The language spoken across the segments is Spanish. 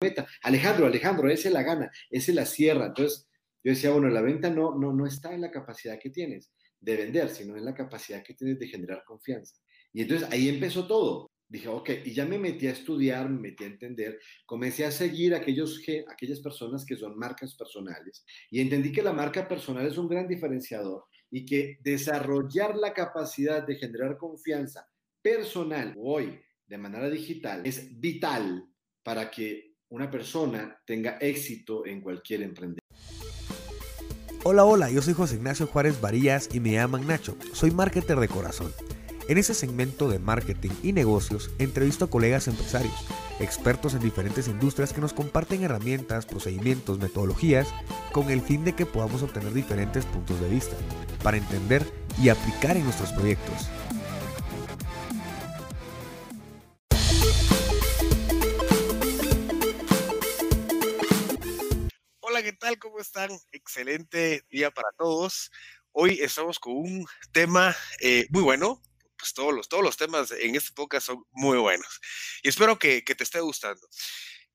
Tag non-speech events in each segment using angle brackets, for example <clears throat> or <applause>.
meta. Alejandro, Alejandro, ese la gana, ese la cierra. Entonces, yo decía, bueno, la venta no, no, no está en la capacidad que tienes de vender, sino en la capacidad que tienes de generar confianza. Y entonces ahí empezó todo. Dije, ok, y ya me metí a estudiar, me metí a entender, comencé a seguir aquellos, aquellas personas que son marcas personales y entendí que la marca personal es un gran diferenciador y que desarrollar la capacidad de generar confianza personal hoy de manera digital es vital para que una persona tenga éxito en cualquier emprendimiento. Hola, hola, yo soy José Ignacio Juárez Varillas y me llaman Nacho. Soy marketer de corazón. En ese segmento de marketing y negocios entrevisto a colegas empresarios, expertos en diferentes industrias que nos comparten herramientas, procedimientos, metodologías con el fin de que podamos obtener diferentes puntos de vista para entender y aplicar en nuestros proyectos. ¿Cómo están? Excelente día para todos. Hoy estamos con un tema eh, muy bueno, pues todos los, todos los temas en este podcast son muy buenos y espero que, te esté gustando.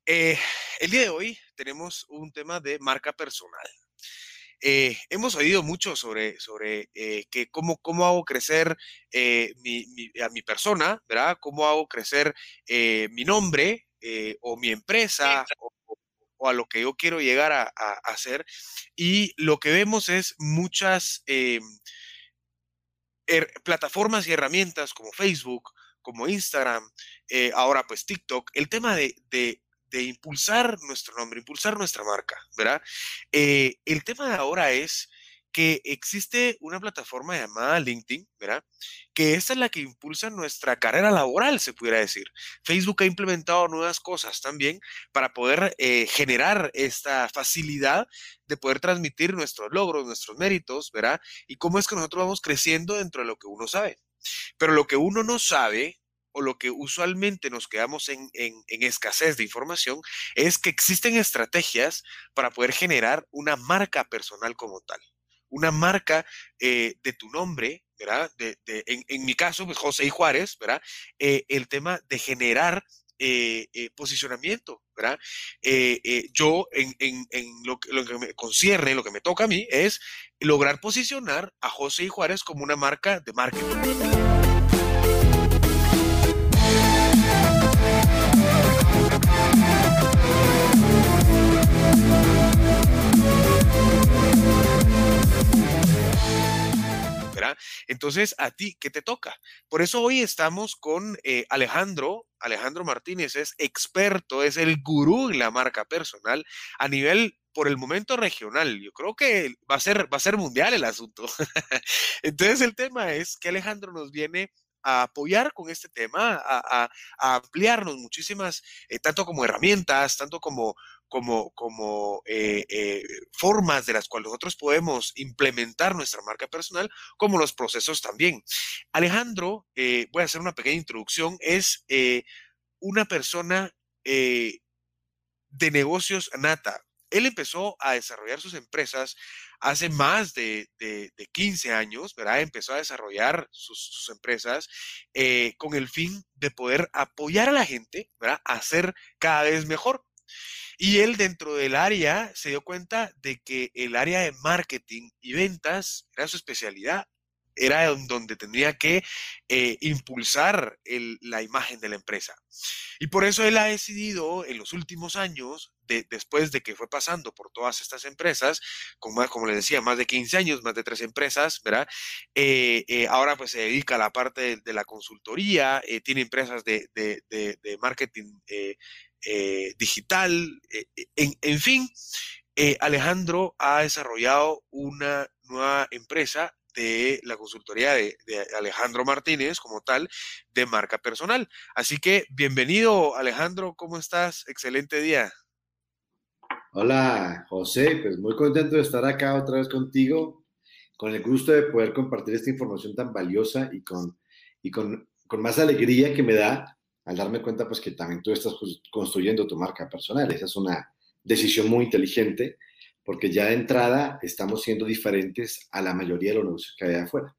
Eh, el día de hoy tenemos un tema de marca personal. Eh, hemos oído mucho sobre, sobre eh, que cómo, cómo hago crecer mi, a mi persona, ¿verdad? Cómo hago crecer mi nombre o mi empresa o, a lo que yo quiero llegar a, hacer. Y lo que vemos es muchas plataformas y herramientas como Facebook, como Instagram, eh, ahora pues TikTok, el tema de, de, impulsar nuestro nombre, impulsar nuestra marca, ¿verdad? Eh, el tema de ahora es que existe una plataforma llamada LinkedIn, ¿verdad? Que esta es la que impulsa nuestra carrera laboral, se pudiera decir. Facebook ha implementado nuevas cosas también para poder eh, generar esta facilidad de poder transmitir nuestros logros, nuestros méritos, ¿verdad? Y cómo es que nosotros vamos creciendo dentro de lo que uno sabe. Pero lo que uno no sabe o lo que usualmente nos quedamos en, en, escasez de información es que existen estrategias para poder generar una marca personal como tal una marca eh, de tu nombre, ¿verdad? De, en, mi caso, pues José y Juárez, ¿verdad? Eh, el tema de generar eh, posicionamiento, ¿verdad? yo, en, lo, lo, que me concierne, lo que me toca a mí, es lograr posicionar a José y Juárez como una marca de marketing. Entonces, ¿a ti qué te toca? Por eso hoy estamos con eh, Alejandro. Alejandro Martínez es experto, es el gurú en la marca personal a nivel por el momento regional. Yo creo que va a ser, va a ser mundial el asunto. <laughs> Entonces el tema es que Alejandro nos viene a apoyar con este tema, a, ampliarnos muchísimas, eh, tanto como herramientas, tanto como, eh, eh, formas de las cuales nosotros podemos implementar nuestra marca personal, como los procesos también. Alejandro, voy a hacer una pequeña introducción, es una persona de negocios nata. Él empezó a desarrollar sus empresas hace más de, 15 años, ¿verdad? Empezó a desarrollar sus, empresas eh, con el fin de poder apoyar a la gente, ¿verdad? A ser cada vez mejor. Y él dentro del área se dio cuenta de que el área de marketing y ventas era su especialidad era donde tendría que eh, impulsar la imagen de la empresa. Y por eso él ha decidido en los últimos años, después de que fue pasando por todas estas empresas, con más, como les decía, más de 15 años, más de tres empresas, ¿verdad? Eh, eh, ahora pues se dedica a la parte de, la consultoría, tiene empresas de, marketing digital, en, fin. Alejandro ha desarrollado una nueva empresa de la consultoría de, Alejandro Martínez como tal de marca personal. Así que bienvenido Alejandro, ¿cómo estás? Excelente día. Hola José, pues muy contento de estar acá otra vez contigo, con el gusto de poder compartir esta información tan valiosa y con, y con, con más alegría que me da al darme cuenta pues que también tú estás construyendo tu marca personal. Esa es una decisión muy inteligente porque ya de entrada estamos siendo diferentes a la mayoría de los negocios que hay afuera.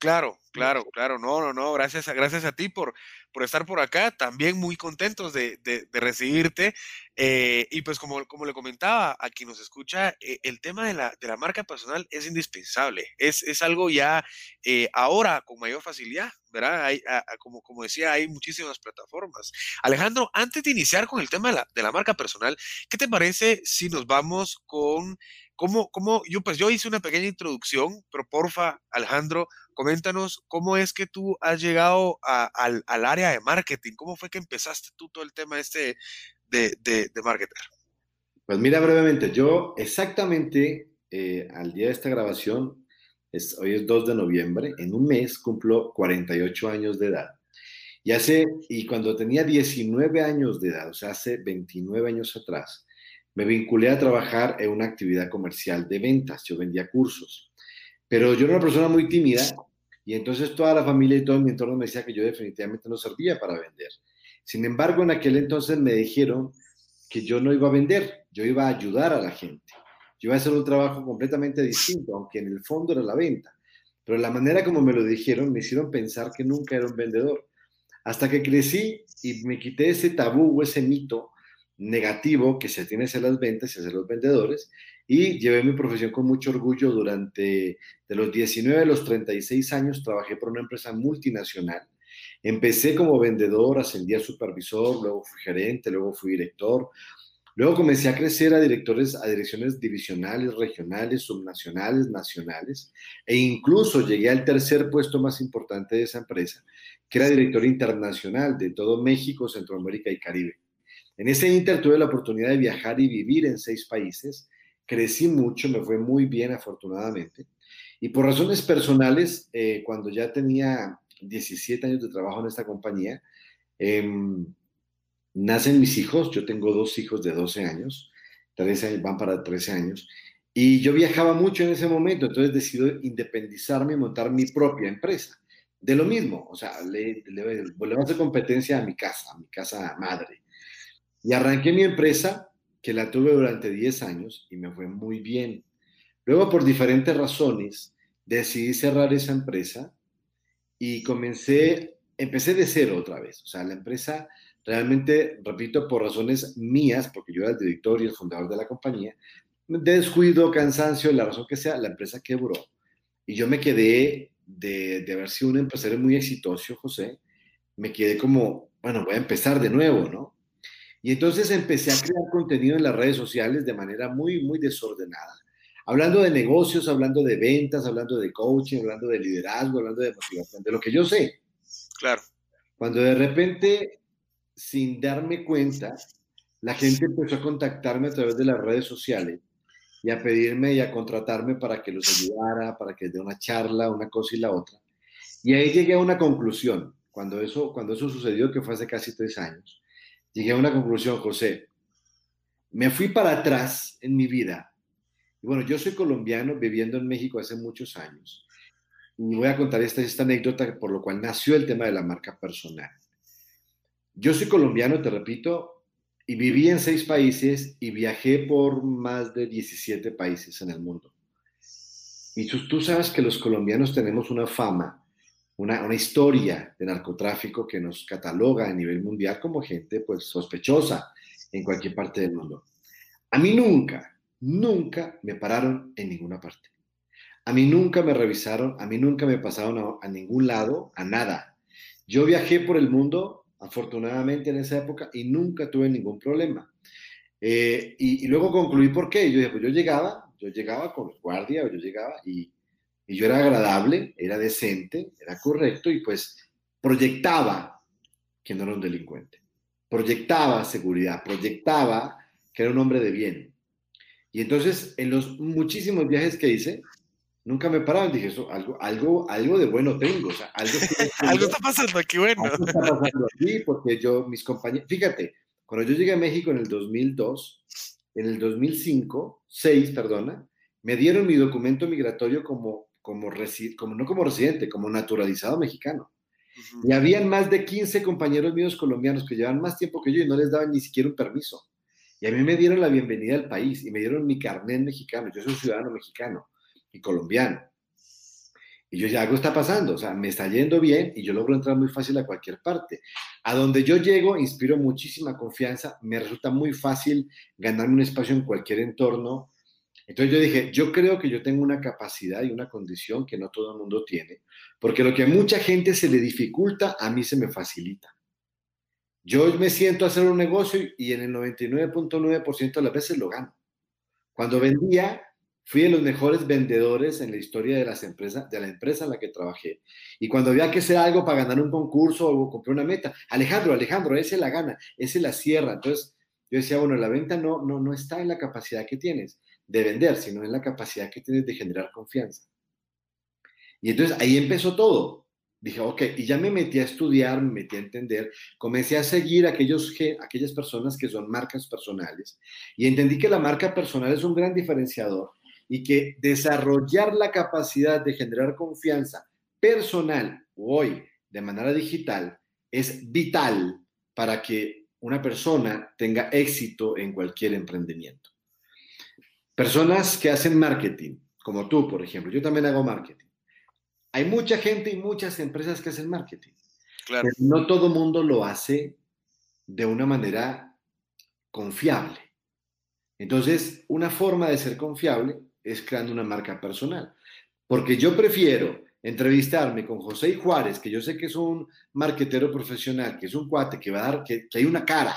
Claro, claro, claro. No, no, no. Gracias a, gracias a ti por, por estar por acá. También muy contentos de, de, recibirte. Eh, y pues como, como le comentaba a quien nos escucha, eh, el tema de la, de la, marca personal es indispensable. Es, es algo ya eh, ahora con mayor facilidad, ¿verdad? Hay, como, como decía, hay muchísimas plataformas. Alejandro, antes de iniciar con el tema de la, de la marca personal, ¿qué te parece si nos vamos con ¿Cómo, cómo, yo, pues yo hice una pequeña introducción, pero porfa, Alejandro, coméntanos cómo es que tú has llegado al, al, área de marketing, cómo fue que empezaste tú todo el tema este de, de, de marketer. Pues mira brevemente, yo exactamente eh, al día de esta grabación, es, hoy es 2 de noviembre, en un mes cumplo 48 años de edad. Y hace, y cuando tenía 19 años de edad, o sea, hace 29 años atrás, me vinculé a trabajar en una actividad comercial de ventas. Yo vendía cursos. Pero yo era una persona muy tímida y entonces toda la familia y todo mi entorno me decía que yo definitivamente no servía para vender. Sin embargo, en aquel entonces me dijeron que yo no iba a vender, yo iba a ayudar a la gente. Yo iba a hacer un trabajo completamente distinto, aunque en el fondo era la venta. Pero la manera como me lo dijeron me hicieron pensar que nunca era un vendedor. Hasta que crecí y me quité ese tabú o ese mito negativo que se tiene hacia las ventas y hacia los vendedores y llevé mi profesión con mucho orgullo durante de los 19 a los 36 años trabajé por una empresa multinacional. Empecé como vendedor, ascendí a supervisor, luego fui gerente, luego fui director. Luego comencé a crecer a directores, a direcciones divisionales, regionales, subnacionales, nacionales, e incluso llegué al tercer puesto más importante de esa empresa, que era director internacional de todo México, Centroamérica y Caribe. En ese inter tuve la oportunidad de viajar y vivir en seis países. Crecí mucho, me fue muy bien afortunadamente. Y por razones personales, eh, cuando ya tenía 17 años de trabajo en esta compañía, em, nacen mis hijos. Yo tengo dos hijos de 12 años, 13 años, van para 13 años. Y yo viajaba mucho en ese momento, entonces decidí independizarme y montar mi propia empresa. De lo mismo, o sea, le, le, le, a hacer competencia a mi casa, a mi casa madre. Y arranqué mi empresa, que la tuve durante 10 años y me fue muy bien. Luego, por diferentes razones, decidí cerrar esa empresa y comencé, empecé de cero otra vez. O sea, la empresa realmente, repito, por razones mías, porque yo era el director y el fundador de la compañía, de descuido, cansancio, la razón que sea, la empresa quebró. Y yo me quedé de, de haber sido un empresario muy exitoso, José, me quedé como, bueno, voy a empezar de nuevo, ¿no? Y entonces empecé a crear contenido en las redes sociales de manera muy, muy desordenada. Hablando de negocios, hablando de ventas, hablando de coaching, hablando de liderazgo, hablando de motivación, de lo que yo sé. Claro. Cuando de repente, sin darme cuenta, la gente empezó a contactarme a través de las redes sociales y a pedirme y a contratarme para que los ayudara, para que dé una charla, una cosa y la otra. Y ahí llegué a una conclusión, cuando eso, cuando eso sucedió, que fue hace casi tres años llegué a una conclusión, José. Me fui para atrás en mi vida. Bueno, yo soy colombiano viviendo en México hace muchos años. Y voy a contar esta, esta anécdota por lo cual nació el tema de la marca personal. Yo soy colombiano, te repito, y viví en seis países y viajé por más de 17 países en el mundo. Y tú, tú sabes que los colombianos tenemos una fama una, historia de narcotráfico que nos cataloga a nivel mundial como gente pues sospechosa en cualquier parte del mundo. A mí nunca, nunca me pararon en ninguna parte. A mí nunca me revisaron, a mí nunca me pasaron a, ningún lado, a nada. Yo viajé por el mundo, afortunadamente en esa época, y nunca tuve ningún problema. Eh, y, luego concluí por qué. Yo pues yo llegaba, yo llegaba con guardia, yo llegaba y y yo era agradable, era decente, era correcto y pues proyectaba que no era un delincuente. Proyectaba seguridad, proyectaba que era un hombre de bien. Y entonces, en los muchísimos viajes que hice, nunca me paraban. Dije, eso, algo, algo, algo de bueno tengo. O sea, algo, <laughs> algo está pasando aquí, bueno. Algo está pasando aquí, porque yo, mis compañeros, fíjate, cuando yo llegué a México en el 2002, en el 2005, 6, perdona, me dieron mi documento migratorio como como, como no como residente, como naturalizado mexicano. Y habían más de 15 compañeros míos colombianos que llevan más tiempo que yo y no les daban ni siquiera un permiso. Y a mí me dieron la bienvenida al país y me dieron mi carnet mexicano. Yo soy un ciudadano mexicano y colombiano. Y yo ya algo está pasando, o sea, me está yendo bien y yo logro entrar muy fácil a cualquier parte. A donde yo llego, inspiro muchísima confianza, me resulta muy fácil ganarme un espacio en cualquier entorno. Entonces yo dije, yo creo que yo tengo una capacidad y una condición que no todo el mundo tiene, porque lo que a mucha gente se le dificulta, a mí se me facilita. Yo me siento a hacer un negocio y en el 99.9% de las veces lo gano. Cuando vendía, Fui de los mejores vendedores en la historia de las empresas, de la empresa en la que trabajé. Y cuando había que hacer algo para ganar un concurso o comprar una meta, Alejandro, Alejandro, ese la gana, ese la cierra. Entonces yo decía, bueno, la venta no, no, no está en la capacidad que tienes de vender, sino en la capacidad que tienes de generar confianza. Y entonces ahí empezó todo. Dije, ok, y ya me metí a estudiar, me metí a entender, comencé a seguir aquellos, aquellas personas que son marcas personales y entendí que la marca personal es un gran diferenciador y que desarrollar la capacidad de generar confianza personal hoy de manera digital es vital para que una persona tenga éxito en cualquier emprendimiento. Personas que hacen marketing, como tú, por ejemplo, yo también hago marketing. Hay mucha gente y muchas empresas que hacen marketing. Claro. Pero no todo mundo lo hace de una manera confiable. Entonces, una forma de ser confiable es creando una marca personal. Porque yo prefiero entrevistarme con José Juárez, que yo sé que es un marquetero profesional, que es un cuate que va a dar, que, hay una cara,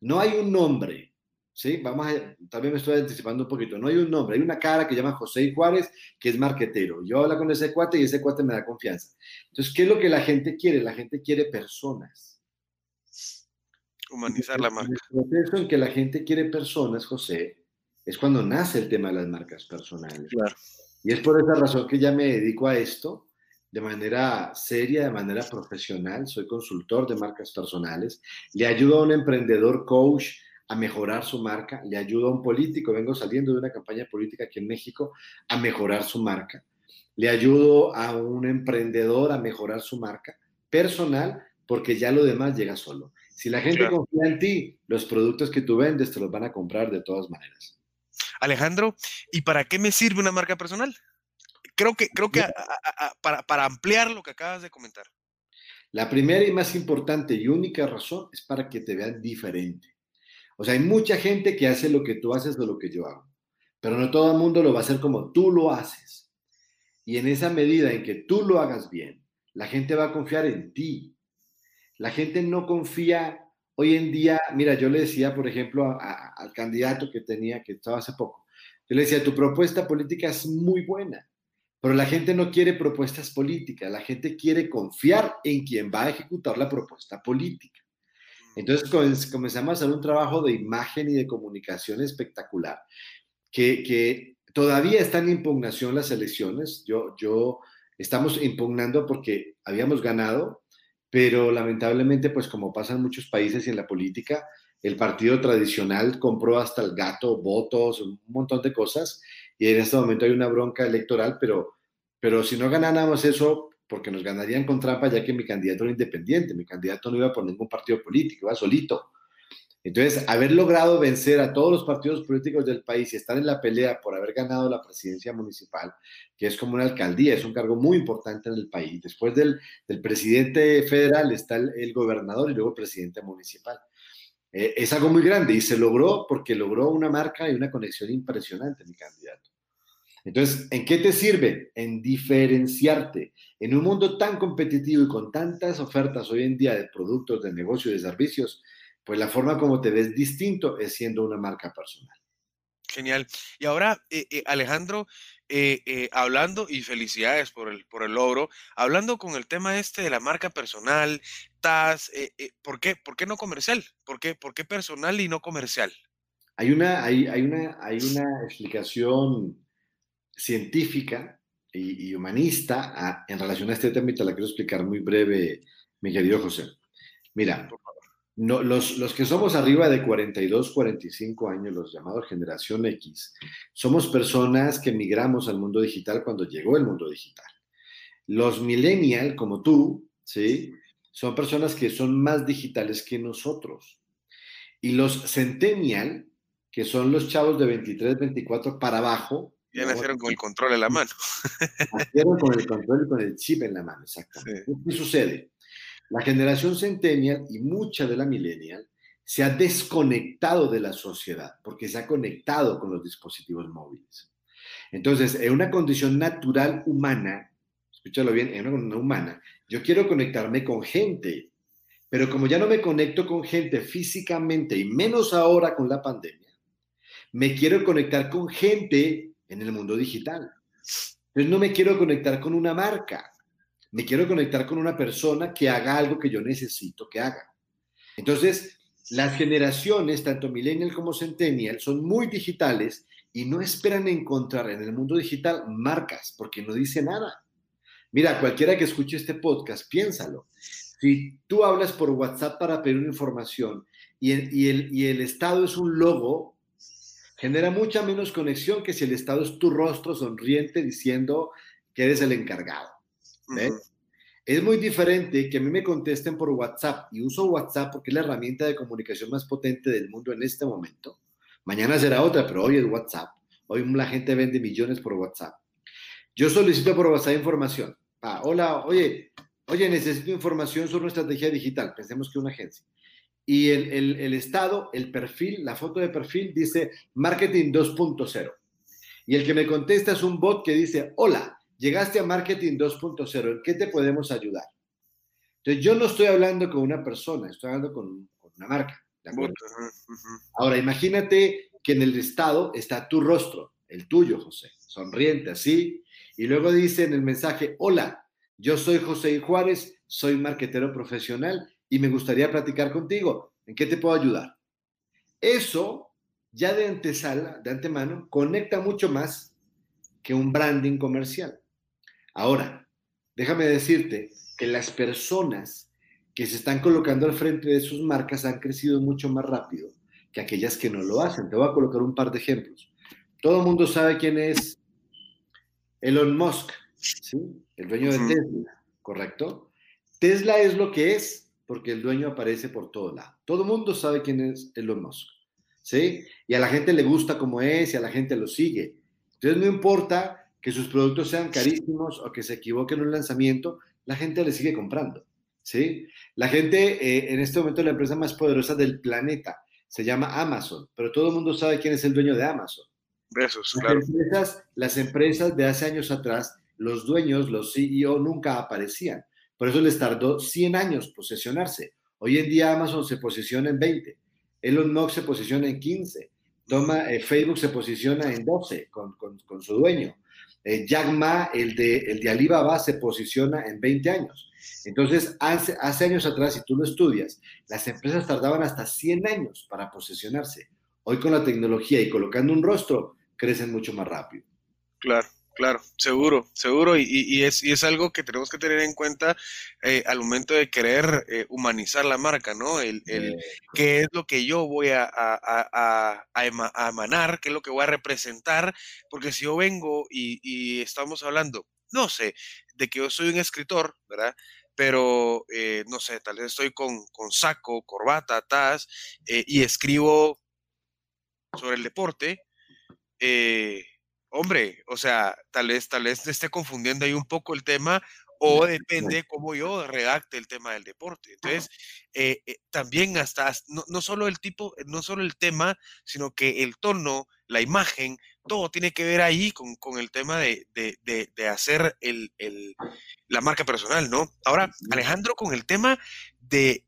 no hay un nombre, ¿sí? Vamos a, también me estoy anticipando un poquito, no hay un nombre, hay una cara que llama José Juárez, que es marquetero. Yo hablo con ese cuate y ese cuate me da confianza. Entonces, ¿qué es lo que la gente quiere? La gente quiere personas. Humanizar la marca. El proceso en que la gente quiere personas, José, es cuando nace el tema de las marcas personales. Y es por esa razón que ya me dedico a esto de manera seria, de manera profesional. Soy consultor de marcas personales. Le ayudo a un emprendedor coach a mejorar su marca. Le ayudo a un político, vengo saliendo de una campaña política aquí en México, a mejorar su marca. Le ayudo a un emprendedor a mejorar su marca personal porque ya lo demás llega solo. Si la gente confía en ti, los productos que tú vendes te los van a comprar de todas maneras. Alejandro, ¿y para qué me sirve una marca personal? Creo que, creo que para, para ampliar lo que acabas de comentar. La primera y más importante y única razón es para que te vean diferente. O sea, hay mucha gente que hace lo que tú haces o lo que yo hago, pero no todo el mundo lo va a hacer como tú lo haces. Y en esa medida en que tú lo hagas bien, la gente va a confiar en ti. La gente no confía Hoy en día, mira, yo le decía, por ejemplo, al candidato que tenía, que estaba hace poco, yo le decía, tu propuesta política es muy buena, pero la gente no quiere propuestas políticas, la gente quiere confiar en quien va a ejecutar la propuesta política. Entonces comenzamos a hacer un trabajo de imagen y de comunicación espectacular, que, que todavía están en impugnación las elecciones. Yo, yo estamos impugnando porque habíamos ganado, pero lamentablemente, pues como pasa en muchos países y en la política, el partido tradicional compró hasta el gato, votos, un montón de cosas, y en este momento hay una bronca electoral, pero, pero si no ganáramos eso, porque nos ganarían con trampa, ya que mi candidato era independiente, mi candidato no iba por ningún partido político, iba solito. Entonces, haber logrado vencer a todos los partidos políticos del país y estar en la pelea por haber ganado la presidencia municipal, que es como una alcaldía, es un cargo muy importante en el país. Después del, presidente federal está el, gobernador y luego el presidente municipal. Eh, es algo muy grande y se logró porque logró una marca y una conexión impresionante mi candidato. Entonces, ¿en qué te sirve? En diferenciarte. En un mundo tan competitivo y con tantas ofertas hoy en día de productos, de negocios, de servicios, pues la forma como te ves distinto es siendo una marca personal. Genial. Y ahora, eh, eh, Alejandro, eh, hablando, y felicidades por el, por el logro, hablando con el tema este de la marca personal, TAS, ¿por, qué, ¿por qué no comercial? ¿Por qué, ¿Por qué personal y no comercial? Hay una, hay, hay una, hay una explicación científica y, humanista ah, en relación a este tema y te la quiero explicar muy breve, mi querido José. Mira, no, los, los, que somos arriba de 42, 45 años, los llamados generación X, somos personas que migramos al mundo digital cuando llegó el mundo digital. Los millennial, como tú, ¿sí? Son personas que son más digitales que nosotros. Y los centennial, que son los chavos de 23, 24 para abajo, Ya nacieron con el control en la mano. Nacieron con el control y con el chip en la mano, exactamente. ¿Qué sucede? La generación centennial y mucha de la millennial se ha desconectado de la sociedad porque se ha conectado con los dispositivos móviles. Entonces, en una condición natural humana, escúchalo bien, en una condición humana, yo quiero conectarme con gente, pero como ya no me conecto con gente físicamente y menos ahora con la pandemia, me quiero conectar con gente en el mundo digital. Entonces no me quiero conectar con una marca, me quiero conectar con una persona que haga algo que yo necesito que haga. Entonces, las generaciones, tanto millennial como centennial, son muy digitales y no esperan encontrar en el mundo digital marcas porque no dice nada. Mira, cualquiera que escuche este podcast, piénsalo. Si tú hablas por WhatsApp para pedir una información y el, estado es un logo, genera mucha menos conexión que si el estado es tu rostro sonriente diciendo que eres el encargado. Es muy diferente que a mí me contesten por WhatsApp y uso WhatsApp porque es la herramienta de comunicación más potente del mundo en este momento. Mañana será otra, pero hoy es WhatsApp. Hoy la gente vende millones por WhatsApp. Yo solicito por WhatsApp información. Ah, hola, oye, oye, necesito información sobre una estrategia digital. Pensemos que una agencia. Y el, el, el estado, el perfil, la foto de perfil dice marketing 2.0. Y el que me contesta es un bot que dice, hola, llegaste a marketing 2.0, ¿en qué te podemos ayudar? Entonces, yo no estoy hablando con una persona, estoy hablando con, con una marca. Ahora, imagínate que en el estado está tu rostro, el tuyo, José, sonriente así, y luego dice en el mensaje, hola, yo soy José Juárez, soy marquetero profesional y me gustaría platicar contigo. ¿En qué te puedo ayudar? Eso ya de antesala, de antemano, conecta mucho más que un branding comercial. Ahora, déjame decirte que las personas que se están colocando al frente de sus marcas han crecido mucho más rápido que aquellas que no lo hacen. Te voy a colocar un par de ejemplos. Todo el mundo sabe quién es Elon Musk, ¿sí? el dueño de Tesla, ¿correcto? Tesla es lo que es porque el dueño aparece por todo lado. Todo el mundo sabe quién es Elon Musk, ¿sí? Y a la gente le gusta como es y a la gente lo sigue. Entonces no importa que sus productos sean carísimos o que se equivoquen en un lanzamiento, la gente le sigue comprando. ¿sí? La gente, eh, en este momento, la empresa más poderosa del planeta se llama Amazon, pero todo el mundo sabe quién es el dueño de Amazon. Besos, las, claro. empresas, las empresas de hace años atrás, los dueños, los CEO, nunca aparecían. Por eso les tardó 100 años posesionarse. Hoy en día Amazon se posiciona en 20, Elon Musk se posiciona en 15, toma, eh, Facebook se posiciona en 12 con, con, su dueño. Eh, Jack Ma, el de, el de Alibaba, se posiciona en 20 años. Entonces, hace, hace años atrás, si tú lo estudias, las empresas tardaban hasta 100 años para posicionarse. Hoy con la tecnología y colocando un rostro, crecen mucho más rápido. Claro. Claro, seguro, seguro, y, y, es, y es algo que tenemos que tener en cuenta eh, al momento de querer eh, humanizar la marca, ¿no? El, el qué es lo que yo voy a, a, a, a, emanar, qué es lo que voy a representar, porque si yo vengo y, y estamos hablando, no sé, de que yo soy un escritor, ¿verdad? Pero, eh, no sé, tal vez estoy con, con saco, corbata, taz, y escribo sobre el deporte, eh, hombre, o sea, tal vez, tal vez esté confundiendo ahí un poco el tema o depende cómo yo redacte el tema del deporte. Entonces, eh, eh, también hasta, no, no, solo el tipo, no solo el tema, sino que el tono, la imagen, todo tiene que ver ahí con, con el tema de, de, de, de hacer el, el, la marca personal, ¿no? Ahora, Alejandro, con el tema de,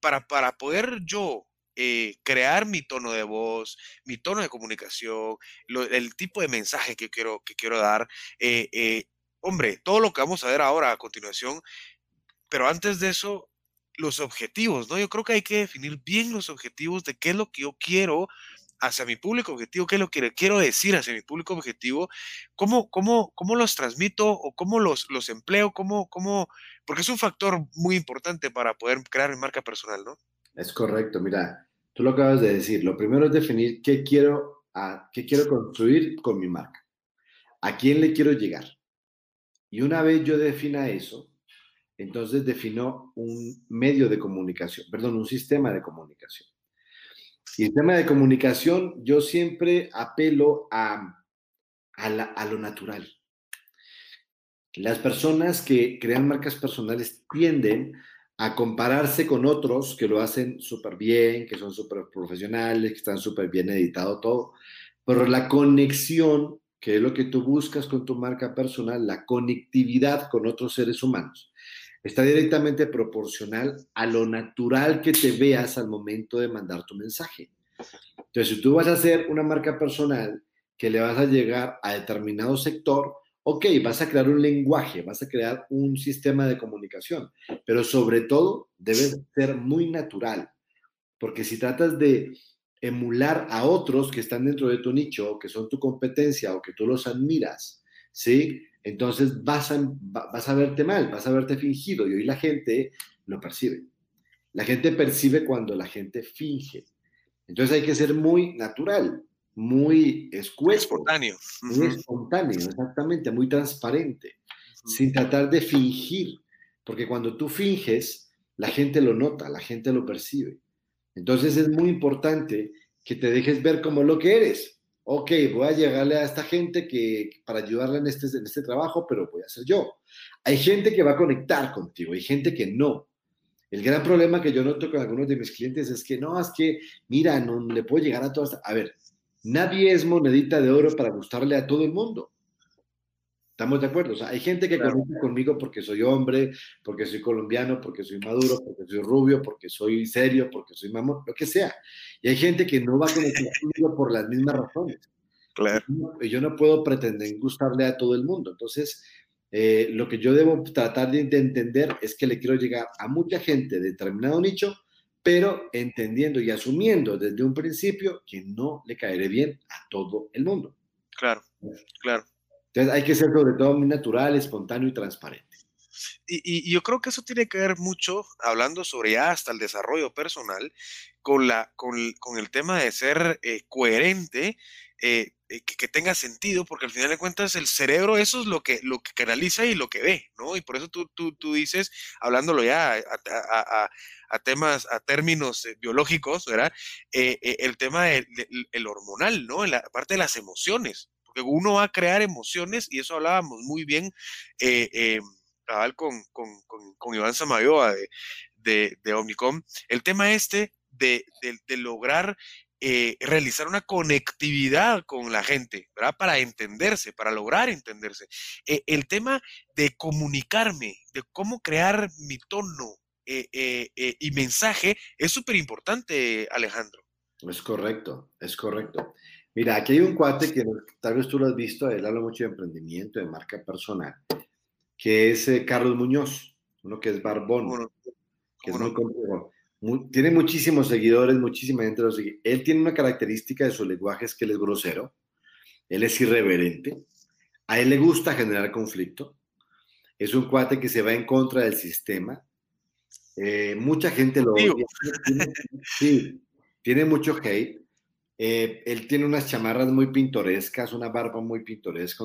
para, para poder yo eh, crear mi tono de voz, mi tono de comunicación, lo, el tipo de mensaje que quiero, que quiero dar. Eh, eh, hombre, todo lo que vamos a ver ahora a continuación, pero antes de eso, los objetivos, ¿no? Yo creo que hay que definir bien los objetivos de qué es lo que yo quiero hacia mi público objetivo, qué es lo que quiero decir hacia mi público objetivo, cómo, cómo, cómo los transmito o cómo los, los empleo, cómo, cómo, porque es un factor muy importante para poder crear mi marca personal, ¿no? Es correcto, mira, tú lo acabas de decir. Lo primero es definir qué quiero, a, qué quiero construir con mi marca, a quién le quiero llegar. Y una vez yo defina eso, entonces defino un medio de comunicación, perdón, un sistema de comunicación. Y el tema de comunicación, yo siempre apelo a, a, a lo natural. Las personas que crean marcas personales tienden a compararse con otros que lo hacen súper bien, que son súper profesionales, que están súper bien editado todo, pero la conexión, que es lo que tú buscas con tu marca personal, la conectividad con otros seres humanos, está directamente proporcional a lo natural que te veas al momento de mandar tu mensaje. Entonces, si tú vas a hacer una marca personal que le vas a llegar a determinado sector, ok, vas a crear un lenguaje, vas a crear un sistema de comunicación, pero sobre todo debe ser muy natural, porque si tratas de emular a otros que están dentro de tu nicho, que son tu competencia o que tú los admiras, ¿sí? Entonces vas a, vas a verte mal, vas a verte fingido y hoy la gente lo percibe. La gente percibe cuando la gente finge. Entonces hay que ser muy natural, muy escueto. Espontáneo. Muy espontáneo, exactamente, muy transparente, sin tratar de fingir, porque cuando tú finges, la gente lo nota, la gente lo percibe. Entonces es muy importante que te dejes ver como lo que eres. Ok, voy a llegarle a esta gente que para ayudarle en este, en este trabajo, pero voy a ser yo. Hay gente que va a conectar contigo, hay gente que no. El gran problema que yo noto con algunos de mis clientes es que no, es que, mira, no le puedo llegar a todas. A ver, Nadie es monedita de oro para gustarle a todo el mundo. ¿Estamos de acuerdo? O sea, hay gente que conecta conmigo porque soy hombre, porque soy colombiano, porque soy maduro, porque soy rubio, porque soy serio, porque soy mamón, lo que sea. Y hay gente que no va a conectar <laughs> conmigo por las mismas razones. Claro. Y yo no puedo pretender gustarle a todo el mundo. Entonces, eh, lo que yo debo tratar de, de entender es que le quiero llegar a mucha gente de determinado nicho pero entendiendo y asumiendo desde un principio que no le caeré bien a todo el mundo. Claro, claro. Entonces hay que ser sobre todo muy natural, espontáneo y transparente. Y, yo creo que eso tiene que ver mucho, hablando sobre ya hasta el desarrollo personal, con, la, con, el tema de ser eh, coherente, eh, eh, que, tenga sentido, porque al final de cuentas el cerebro eso es lo que, lo que canaliza y lo que ve, ¿no? Y por eso tú, tú, tú dices, hablándolo ya a, temas, a términos eh, biológicos, ¿verdad? El tema del hormonal, ¿no? En la parte de las emociones, porque uno va a crear emociones y eso hablábamos muy bien con, con, con, Iván Samayoa de, de, Omnicom, el tema este de, de lograr realizar una conectividad con la gente, ¿verdad? Para entenderse, para lograr entenderse. el tema de comunicarme, de cómo crear mi tono, eh, eh, eh, y mensaje es súper importante, Alejandro. Es correcto, es correcto. Mira, aquí hay un cuate que tal vez tú lo has visto, él habla mucho de emprendimiento, de marca personal, que es Carlos Muñoz, uno que es barbón, que es muy tiene muchísimos seguidores, muchísima gente lo sigue. Él tiene una característica de su lenguaje, es que él es grosero, él es irreverente, a él le gusta generar conflicto, es un cuate que se va en contra del sistema, eh, mucha gente lo odia. <laughs> sí, tiene mucho hate. Eh, él tiene unas chamarras muy pintorescas, una barba muy pintoresca.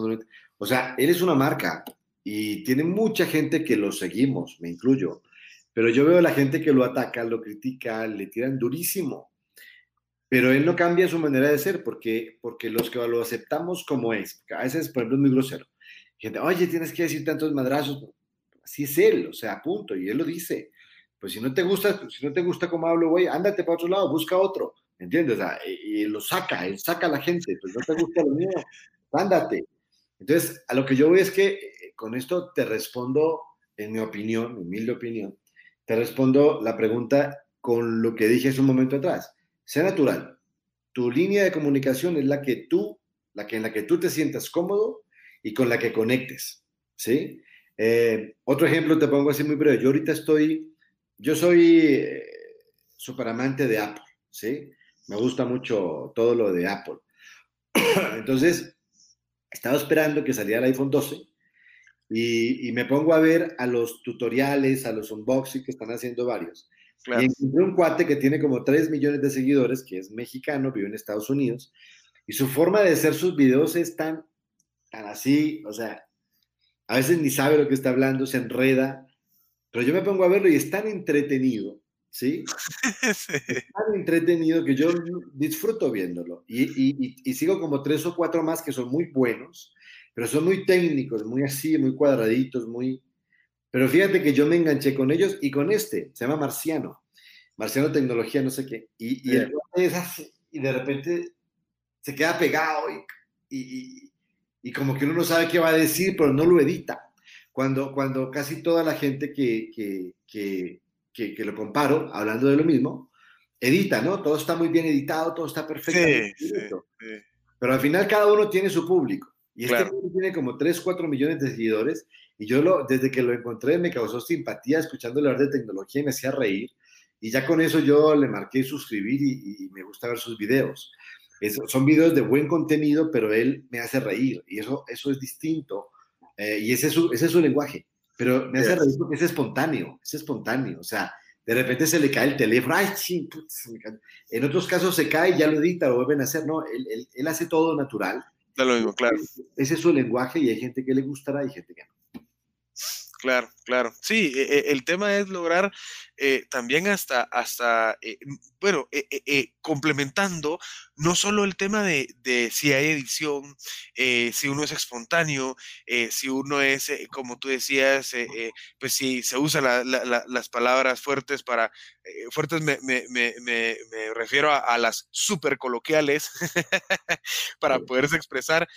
O sea, él es una marca y tiene mucha gente que lo seguimos, me incluyo. Pero yo veo a la gente que lo ataca, lo critica, le tiran durísimo. Pero él no cambia su manera de ser porque, porque los que lo aceptamos como es. A veces, por ejemplo, es muy grosero. Gente, oye, tienes que decir tantos madrazos. Así es él, o sea, punto. Y él lo dice pues si no te gusta, si no te gusta cómo hablo, güey, ándate para otro lado, busca otro, ¿entiendes? y, lo saca, él saca a la gente, pues no te gusta lo mío, ándate. Entonces, a lo que yo voy es que eh, con esto te respondo, en mi opinión, mi humilde opinión, te respondo la pregunta con lo que dije hace un momento atrás. Sea natural. Tu línea de comunicación es la que tú, la que en la que tú te sientas cómodo y con la que conectes, ¿sí? Eh, otro ejemplo te pongo así muy breve. Yo ahorita estoy yo soy eh, súper amante de Apple, ¿sí? Me gusta mucho todo lo de Apple. <clears throat> Entonces, estaba esperando que saliera el iPhone 12 y, me pongo a ver a los tutoriales, a los unboxing que están haciendo varios. Y encontré un cuate que tiene como 3 millones de seguidores, que es mexicano, vive en Estados Unidos, y su forma de hacer sus videos es tan, tan así, o sea, a veces ni sabe lo que está hablando, se enreda, pero yo me pongo a verlo y es tan entretenido, ¿sí? <laughs> Es tan entretenido que yo disfruto viéndolo. Y, sigo como tres o cuatro más que son muy buenos, pero son muy técnicos, muy así, muy cuadraditos, muy... Pero fíjate que yo me enganché con ellos y con este, se llama Marciano. Marciano Tecnología, no sé qué. Y, y de repente se queda pegado y, y, como que uno no sabe qué va a decir, pero no lo edita. Cuando, cuando casi toda la gente que, que, que, que, lo comparo, hablando de lo mismo, edita, ¿no? Todo está muy bien editado, todo está perfecto. Pero al final cada uno tiene su público. Y este tiene como 3, 4 millones de seguidores. Y yo lo, desde que lo encontré me causó simpatía escuchándole hablar de tecnología y me hacía reír. Y ya con eso yo le marqué suscribir y, y me gusta ver sus videos son videos de buen contenido, pero él me hace reír y eso, eso es distinto. Eh, y ese es, su, ese es su lenguaje. Pero me hace reír porque es espontáneo, es espontáneo. O sea, de repente se le cae el teléfono, ay, sí, En otros casos se cae y ya lo edita, lo vuelven a hacer. No, él, él, él hace todo natural. Lo mismo, claro. Ese es su lenguaje y hay gente que le gustará y gente que no. Claro, claro. Sí, e, e, el tema es lograr eh, también hasta, hasta eh, bueno, eh, complementando no solo el tema de, si hay edición, si uno es espontáneo, si uno es, como tú decías, pues si se usan las palabras fuertes para, fuertes me, refiero a, a, las super coloquiales <laughs> para poderse expresar,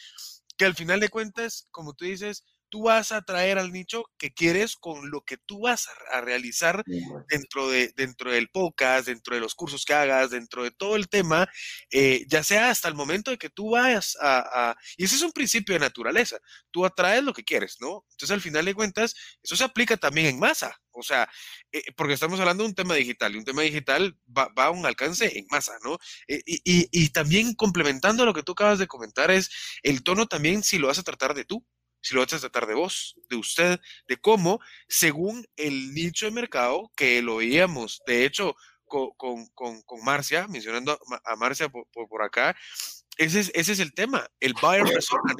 que al final de cuentas, como tú dices, tú vas a atraer al nicho que quieres con lo que tú vas a, realizar dentro, de, dentro del podcast, dentro de los cursos que hagas, dentro de todo el tema, eh, ya sea hasta el momento de que tú vayas a, Y ese es un principio de naturaleza, tú atraes lo que quieres, ¿no? Entonces al final de cuentas, eso se aplica también en masa, o sea, eh, porque estamos hablando de un tema digital y un tema digital va, a un alcance en masa, ¿no? Eh, y, y también complementando lo que tú acabas de comentar es el tono también si lo vas a tratar de tú si lo vas a tratar de vos, de usted, de cómo, según el nicho de mercado, que lo veíamos, de hecho, con, con, con, Marcia, mencionando a Marcia por, por, acá, ese es, ese es, el tema, el buyer persona,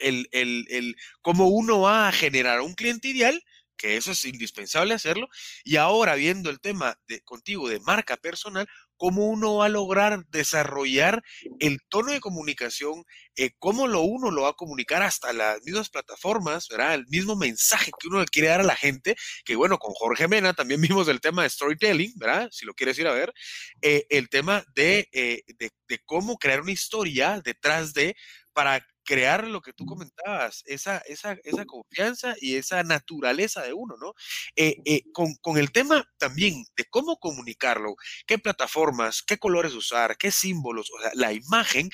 el, el, el, cómo uno va a generar un cliente ideal que eso es indispensable hacerlo. Y ahora viendo el tema de, contigo de marca personal, cómo uno va a lograr desarrollar el tono de comunicación, eh, cómo lo uno lo va a comunicar hasta las mismas plataformas, ¿verdad? El mismo mensaje que uno quiere dar a la gente, que bueno, con Jorge Mena también <laughs> vimos el tema de storytelling, ¿verdad? Si lo quieres ir a ver, eh, el tema de, eh, de, de cómo crear una historia detrás de para crear lo que tú comentabas, esa, esa, esa confianza y esa naturaleza de uno, ¿no? Eh, eh, con, con, el tema también de cómo comunicarlo, qué plataformas, qué colores usar, qué símbolos, o sea, la imagen,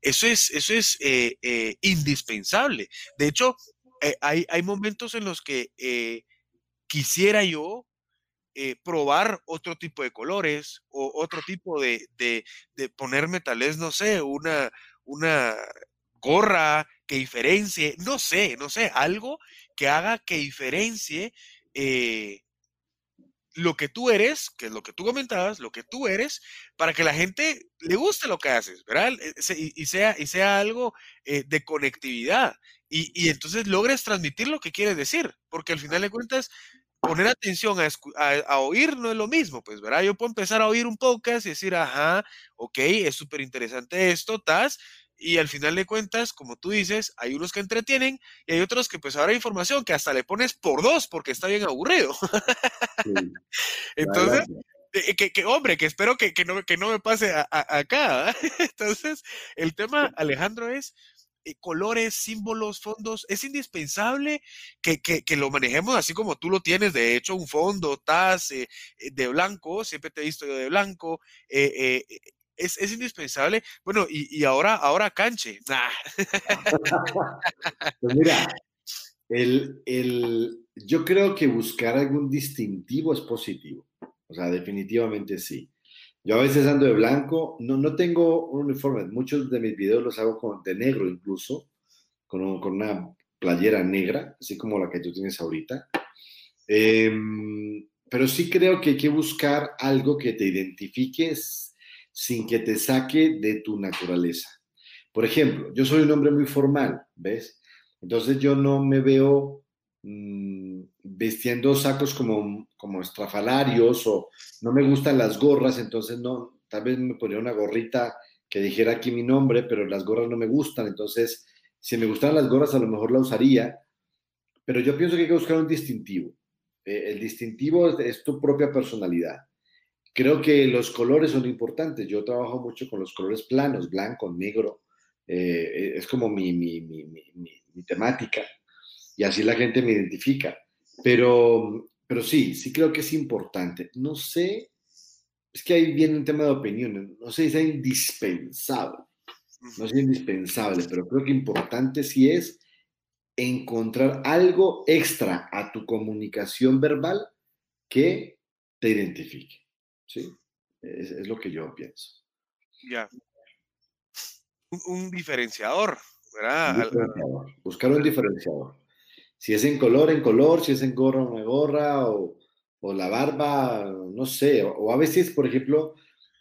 eso es, eso es eh, indispensable. De hecho, hay, hay, momentos en los que quisiera yo probar otro tipo de colores o otro tipo de, de, de ponerme tal vez, no sé, una, una corra, que diferencie, no sé, no sé, algo que haga que diferencie eh, lo que tú eres, que es lo que tú comentabas, lo que tú eres, para que la gente le guste lo que haces, ¿verdad? E, y, sea, y sea algo eh, de conectividad. Y, y, entonces logres transmitir lo que quieres decir, porque al final de cuentas, poner atención a, a, oír no es lo mismo, pues, ¿verdad? Yo puedo empezar a oír un podcast y decir, ajá, ok, es súper interesante esto, tas, y al final de cuentas, como tú dices, hay unos que entretienen y hay otros que pues ahora hay información que hasta le pones por dos porque está bien aburrido. <laughs> Entonces, eh, que, hombre, que espero que, no, que no me pase acá. <laughs> Entonces, el tema, Alejandro, es eh, colores, símbolos, fondos. Es indispensable que, lo manejemos así como tú lo tienes. De hecho, un fondo, TAS eh, de blanco, siempre te he visto yo de blanco es, indispensable. Bueno, y, ahora, ahora canche. <laughs> pues mira, el, yo creo que buscar algún distintivo es positivo. O sea, definitivamente sí. Yo a veces ando de blanco, no, no tengo un uniforme. Muchos de mis videos los hago con, de negro incluso, con, con una playera negra, así como la que tú tienes ahorita. Em, pero sí creo que hay que buscar algo que te identifiques sin que te saque de tu naturaleza. Por ejemplo, yo soy un hombre muy formal, ¿ves? Entonces yo no me veo mm, vistiendo sacos como, como estrafalarios o no me gustan las gorras, entonces no, tal vez me pondría una gorrita que dijera aquí mi nombre, pero las gorras no me gustan, entonces si me gustan las gorras a lo mejor la usaría, pero yo pienso que hay que buscar un distintivo. Eh, el distintivo es, tu propia personalidad. Creo que los colores son importantes. Yo trabajo mucho con los colores planos, blanco, negro. Eh, es como mi, mi, mi, mi, temática y así la gente me identifica. Pero, pero sí, sí creo que es importante. No sé, es que ahí viene un tema de opinión. No sé si es indispensable. No es indispensable, pero creo que importante sí es encontrar algo extra a tu comunicación verbal que te identifique. ¿Sí? Es, lo que yo pienso. Ya. Un, diferenciador, ¿verdad? Buscar un diferenciador. Si es en color, en color, si es en gorra, una gorra, o, o la barba, no sé. O, a veces, por ejemplo,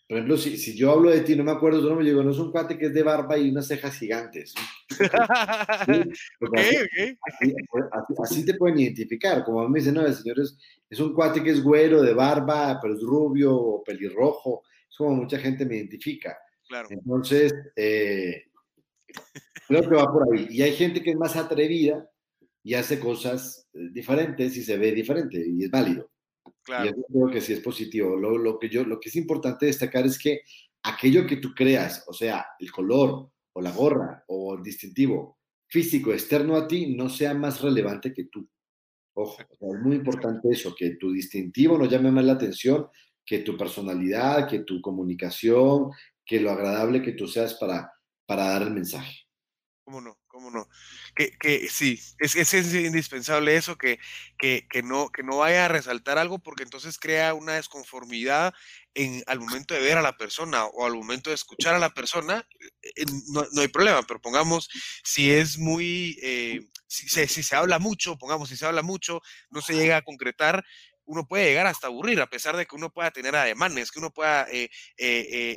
por ejemplo, si, si, yo hablo de ti, no me acuerdo tu nombre, digo, no es un cuate que es de barba y unas cejas gigantes. <laughs> así, te pueden identificar. Como a mí me dicen, no, el señor es, un cuate que es güero, de barba, pero es rubio o pelirrojo. Es como mucha gente me identifica. Claro. Entonces, eh, creo que va por ahí. Y hay gente que es más atrevida y hace cosas eh, diferentes y se ve diferente y es válido. Y eso creo que sí es positivo. Lo, lo, que yo, lo que es importante destacar es que aquello que tú creas, o sea, el color o la gorra o el distintivo físico externo a ti, no sea más relevante que tú. Ojo, es muy importante eso, que tu distintivo no llame más la atención que tu personalidad, que tu comunicación, que lo agradable que tú seas para, para dar el mensaje. ¿Cómo no? ¿Cómo no? Que, que sí, es, es, indispensable eso, que, que, que, no, que no vaya a resaltar algo porque entonces crea una desconformidad en, al momento de ver a la persona o al momento de escuchar a la persona, eh, no, no hay problema, pero pongamos, si es muy, eh, si, se, si se habla mucho, pongamos, si se habla mucho, no se llega a concretar, uno puede llegar hasta aburrir, a pesar de que uno pueda tener ademanes, que uno pueda eh,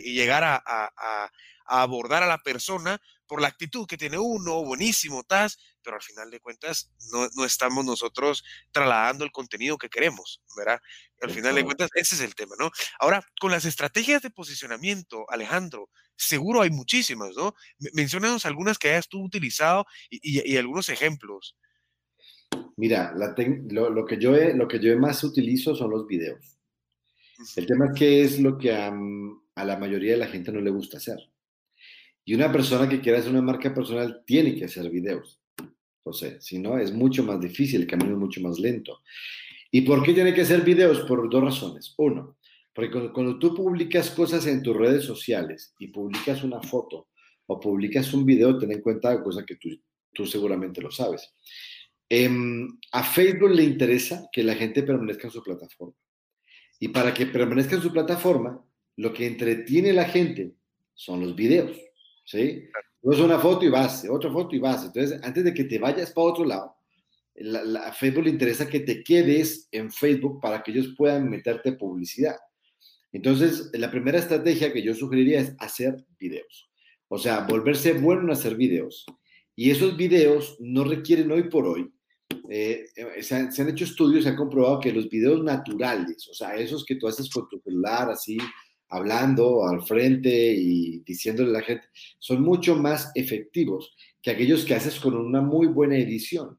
llegar a, a, a abordar a la persona por la actitud que tiene uno, buenísimo, tas, pero al final de cuentas no, no, estamos nosotros trasladando el contenido que queremos, ¿verdad? Al final de cuentas, ese es el tema, ¿no? Ahora, con las estrategias de posicionamiento, Alejandro, seguro hay muchísimas, ¿no? Menciónanos algunas que hayas tú utilizado y, algunos ejemplos. Mira, lo, que yo lo que yo más utilizo son los videos. El tema es que es lo que a, a la mayoría de la gente no le gusta hacer. Y una persona que quiera hacer una marca personal tiene que hacer videos. José, si no, es mucho más difícil, el camino es mucho más lento. ¿Y por qué tiene que hacer videos? Por dos razones. Uno, porque cuando, tú publicas cosas en tus redes sociales y publicas una foto o publicas un video, ten en cuenta cosa que tú, tú seguramente lo sabes. Em, a Facebook le interesa que la gente permanezca en su plataforma. Y para que permanezca en su plataforma, lo que entretiene a la gente son los videos. ¿Sí? es una foto y vas, otra foto y vas. Entonces, antes de que te vayas para otro lado, a Facebook le interesa que te quedes en Facebook para que ellos puedan meterte publicidad. Entonces, la primera estrategia que yo sugeriría es hacer videos. O sea, volverse bueno en hacer videos. Y esos videos no requieren hoy por hoy. Eh, eh, se, han, se, han, hecho estudios, se han comprobado que los videos naturales, o sea, esos que tú haces con tu celular así, hablando al frente y diciéndole a la gente, son mucho más efectivos que aquellos que haces con una muy buena edición.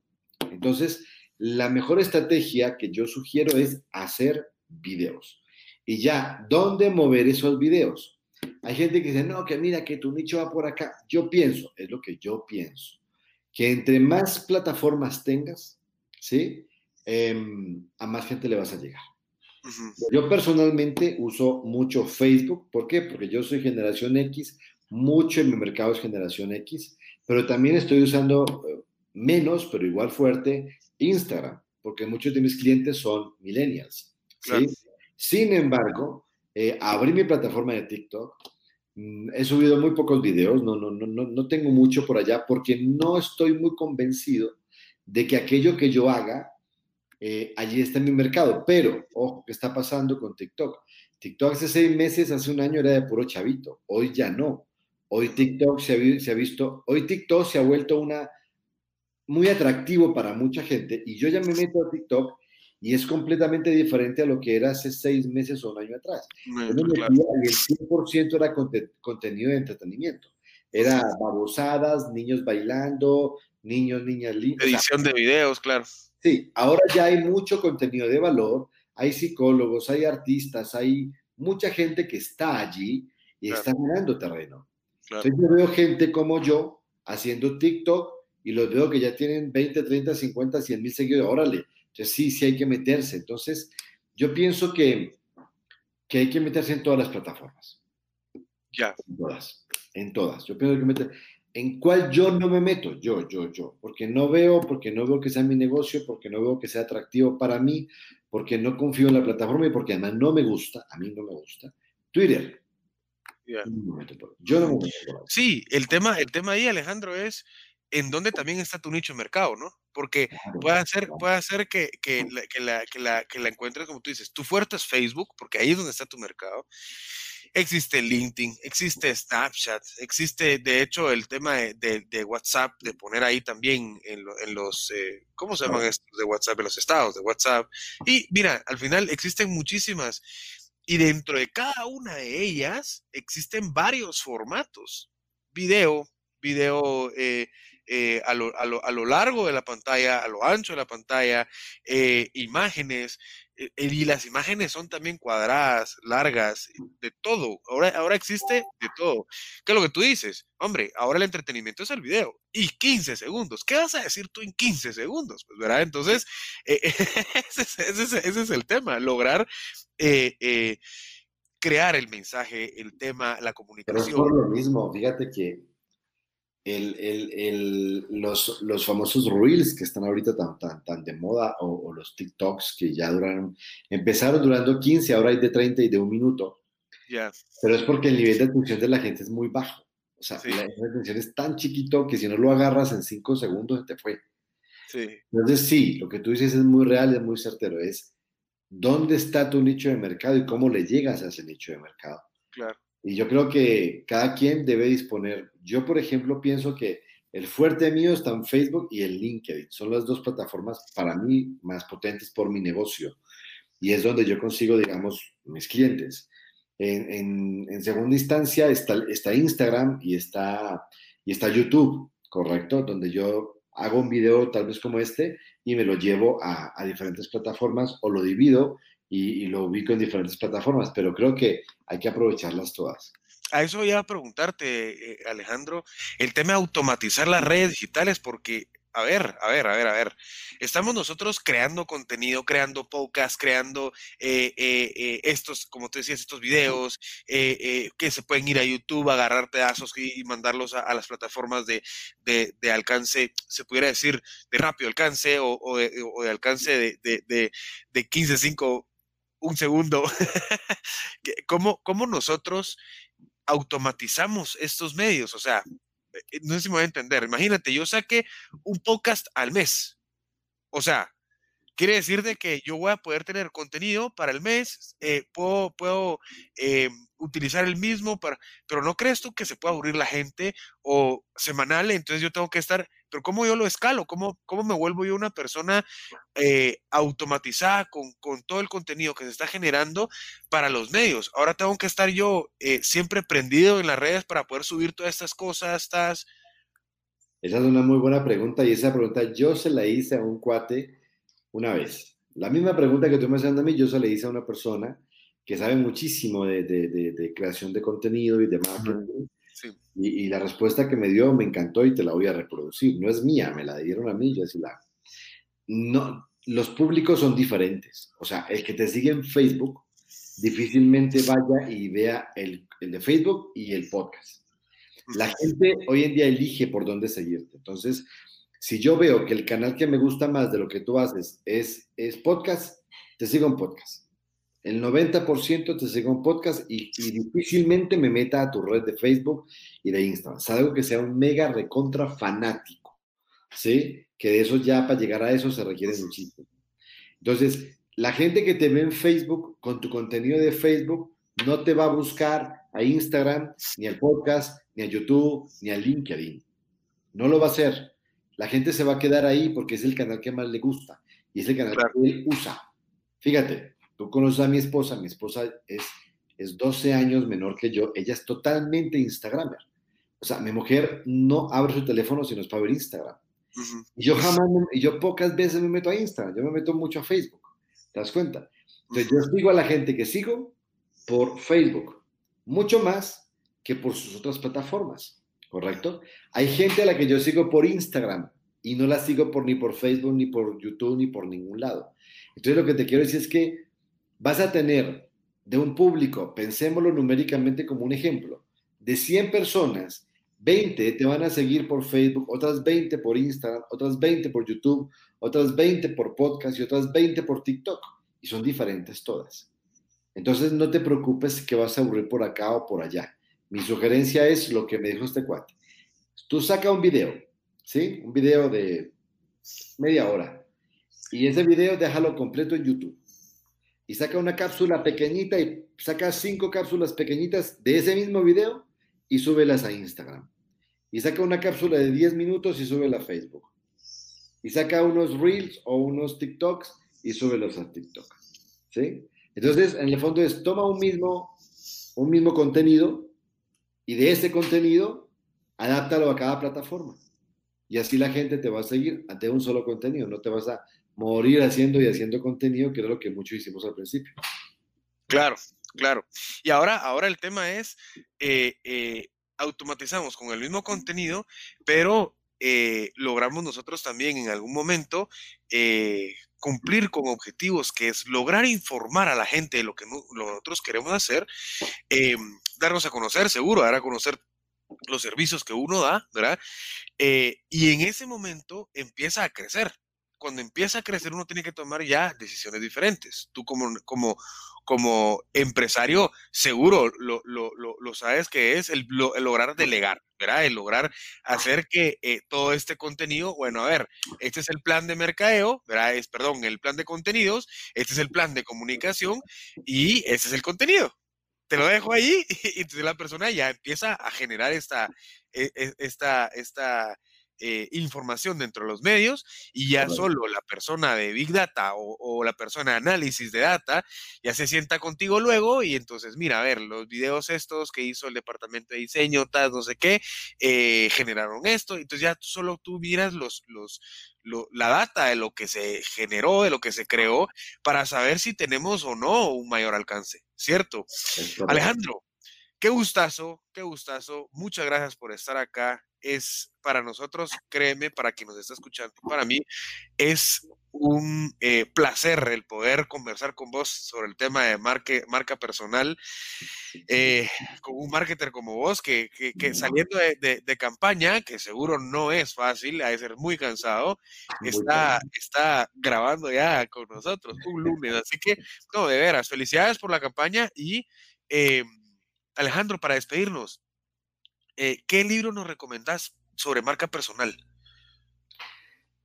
Entonces, la mejor estrategia que yo sugiero es hacer videos. Y ya, ¿dónde mover esos videos? Hay gente que dice, no, que mira, que tu nicho va por acá. Yo pienso, es lo que yo pienso, que entre más plataformas tengas, ¿sí? Em, a más gente le vas a llegar. Yo personalmente uso mucho Facebook. ¿Por qué? Porque yo soy generación X, mucho en mi mercado es generación X, pero también estoy usando eh, menos, pero igual fuerte, Instagram, porque muchos de mis clientes son millennials. Sin embargo, eh, abrí mi plataforma de TikTok. Mm, he subido muy pocos videos, no, no, no, no tengo mucho por allá porque no estoy muy convencido de que aquello que yo haga eh, allí está mi mercado. Pero, ojo, ¿qué está pasando con TikTok? TikTok hace seis meses, hace un año era de puro chavito, hoy ya no. Hoy TikTok se ha, se ha visto, hoy TikTok se ha vuelto una muy atractivo para mucha gente y yo ya me meto a TikTok y es completamente diferente a lo que era hace seis meses o un año atrás. Yo me metía y el 100% era contenido de entretenimiento. Era babosadas, niños bailando, niños, niñas lindas. Edición de videos, claro. Sí, ahora ya hay mucho contenido de valor, hay psicólogos, hay artistas, hay mucha gente que está allí y está ganando terreno. Entonces yo veo gente como yo haciendo TikTok y los veo que ya tienen 20, 30, 50, 100 mil seguidores. Órale, entonces sí, sí hay que meterse. Entonces yo pienso que, que hay que meterse en todas las plataformas. Ya. En todas, en todas. Yo pienso que meter. ¿En cuál yo no me meto? Yo, yo, yo. Porque no veo, porque no veo que sea mi negocio, porque no veo que sea atractivo para mí, porque no confío en la plataforma y porque además no me gusta, a mí no me gusta. Twitter. Yo no me meto Sí, el tema, el tema ahí, Alejandro, es en dónde también está tu nicho de mercado, ¿no? Porque puede ser, puede ser que, que, la, que, la, que, la, que la encuentres, como tú dices, tu fuerte es Facebook, porque ahí es donde está tu mercado. Existe LinkedIn, existe Snapchat, existe de hecho el tema de, de, WhatsApp, de poner ahí también en, en los, eh, ¿cómo se llaman estos de WhatsApp? En los estados de WhatsApp. Y mira, al final existen muchísimas. Y dentro de cada una de ellas existen varios formatos. Video, video eh, eh, a, lo, a, lo, a, lo, largo de la pantalla, a lo ancho de la pantalla, eh, imágenes, y las imágenes son también cuadradas, largas, de todo. Ahora, ahora existe de todo. ¿Qué es lo que tú dices? Hombre, ahora el entretenimiento es el video. Y 15 segundos. ¿Qué vas a decir tú en 15 segundos? Pues, ¿verdad? Entonces, <laughs> ese, ese, es el tema, lograr crear el mensaje, el tema, la comunicación. Pero es por lo mismo, fíjate que el, el, el, los, los, famosos reels que están ahorita tan, tan, tan de moda o, los TikToks que ya duraron, empezaron durando 15, ahora hay de 30 y de un minuto. Pero es porque el nivel de atención de la gente es muy bajo. O sea, la, atención es tan chiquito que si no lo agarras en 5 segundos se te fue. Sí. Entonces sí, lo que tú dices es muy real, es muy certero. Es dónde está tu nicho de mercado y cómo le llegas a ese nicho de mercado. Claro. Y yo creo que cada quien debe disponer. Yo, por ejemplo, pienso que el fuerte mío está en Facebook y en LinkedIn. Son las dos plataformas para mí más potentes por mi negocio. Y es donde yo consigo, digamos, mis clientes. En, en, segunda instancia está, está Instagram y está, y está YouTube, ¿correcto? Donde yo hago un video tal vez como este y me lo llevo a, a diferentes plataformas o lo divido y, lo ubico en diferentes plataformas, pero creo que hay que aprovecharlas todas. A eso voy a preguntarte, eh, Alejandro, el tema de automatizar las redes digitales, porque, a ver, a ver, a ver, a ver, estamos nosotros creando contenido, creando podcasts, creando eh, eh, estos, como te decías, estos videos que se pueden ir a YouTube, agarrar pedazos y, mandarlos a, las plataformas de, de, alcance, se pudiera decir, de rápido alcance o, o, de, alcance de, de 15, 5 un segundo, <laughs> ¿cómo, ¿cómo nosotros automatizamos estos medios? O sea, eh, no sé si me voy a entender. Imagínate, yo saqué un podcast al mes. O sea, quiere decir de que yo voy a poder tener contenido para el mes, eh, puedo, puedo eh, utilizar el mismo, para, pero ¿no crees tú que se puede aburrir la gente o semanal? Entonces yo tengo que estar pero ¿cómo yo lo escalo? ¿Cómo, cómo me vuelvo yo una persona eh, automatizada con, con, todo el contenido que se está generando para los medios? Ahora tengo que estar yo eh, siempre prendido en las redes para poder subir todas estas cosas, estas... Esa es una muy buena pregunta y esa pregunta yo se la hice a un cuate una vez. La misma pregunta que tú me haciendo a mí, yo se la hice a una persona que sabe muchísimo de, de, de, creación de contenido y de marketing. Y, la respuesta que me dio me encantó y te la voy a reproducir. No es mía, me la dieron a mí, yo así la... No, los públicos son diferentes. O sea, el que te sigue en Facebook difícilmente vaya y vea el, el de Facebook y el podcast. La gente hoy en día elige por dónde seguirte. Entonces, si yo veo que el canal que me gusta más de lo que tú haces es, es podcast, te sigo en podcast el 90% te sigue un podcast y, difícilmente me meta a tu red de Facebook y de Instagram. Es algo que sea un mega recontra fanático, ¿sí? Que de eso ya para llegar a eso se requiere muchísimo. Entonces, la gente que te ve en Facebook con tu contenido de Facebook no te va a buscar a Instagram, ni al podcast, ni a YouTube, ni a LinkedIn. No lo va a hacer. la gente se va a quedar ahí porque es el canal que más le gusta y es el canal que él usa. Fíjate, conoces a mi esposa, mi esposa es, es 12 años menor que yo, ella es totalmente Instagramer. O sea, mi mujer no abre su teléfono si no es para ver Instagram. Y yo jamás, y yo pocas veces me meto a Instagram, yo me meto mucho a Facebook, ¿te das cuenta? Entonces yo sigo a la gente que sigo por Facebook, mucho más que por sus otras plataformas, ¿correcto? Hay gente a la que yo sigo por Instagram y no la sigo por ni por Facebook, ni por YouTube, ni por ningún lado. Entonces lo que te quiero decir es que vas a tener de un público, pensémoslo numéricamente como un ejemplo, de 100 personas, 20 te van a seguir por Facebook, otras 20 por Instagram, otras 20 por YouTube, otras 20 por podcast y otras 20 por TikTok. Y son diferentes todas. Entonces no te preocupes que vas a aburrir por acá o por allá. Mi sugerencia es lo que me dijo este cuate. Tú saca un video, ¿sí? Un video de media hora. Y ese video déjalo completo en YouTube. Y saca una cápsula pequeñita y saca cinco cápsulas pequeñitas de ese mismo video y súbelas a Instagram y saca una cápsula de 10 minutos y sube a Facebook. Y saca unos Reels o unos TikToks y súbelos a TikTok. ¿Sí? Entonces, en el fondo es, toma un mismo, un mismo contenido y de ese contenido, adáptalo a cada plataforma. Y así la gente te va a seguir ante un solo contenido. No te vas a morir haciendo y haciendo contenido, que era lo que muchos hicimos al principio. Claro, claro. Y ahora, ahora el tema es, eh, eh, automatizamos con el mismo contenido, pero eh, logramos nosotros también en algún momento cumplir con objetivos, que es lograr informar a la gente de lo que nosotros queremos hacer, eh, darnos a conocer, seguro, dar a conocer los servicios que uno da, ¿verdad? y en ese momento empieza a crecer. Cuando empieza a crecer, uno tiene que tomar ya decisiones diferentes. Tú como, como, como empresario, seguro lo, lo, lo, sabes que es el, lograr delegar, ¿verdad? El lograr hacer que eh, todo este contenido, bueno, a ver, este es el plan de mercadeo, ¿verdad? Es, perdón, el plan de contenidos, este es el plan de comunicación y este es el contenido. Te lo dejo ahí <laughs> y entonces la persona ya empieza a generar esta, e, e, esta, esta, eh, información dentro de los medios y ya solo la persona de Big Data o, la persona de análisis de data ya se sienta contigo luego y entonces mira, a ver, los videos estos que hizo el departamento de diseño, tal, no sé qué, eh, generaron esto, entonces ya solo tú miras los, los, la data de lo que se generó, de lo que se creó, para saber si tenemos o no un mayor alcance, ¿cierto? Alejandro, qué gustazo, qué gustazo, muchas gracias por estar acá. Es para nosotros, créeme, para quien nos está escuchando, para mí es un eh, placer el poder conversar con vos sobre el tema de marca personal, eh, con un marketer como vos, que, saliendo de, campaña, que seguro no es fácil, ha de ser muy cansado, está, está grabando ya con nosotros un lunes. Así que, no, de veras, felicidades por la campaña y eh, Alejandro, para despedirnos, eh, ¿qué libro nos recomendás sobre marca personal?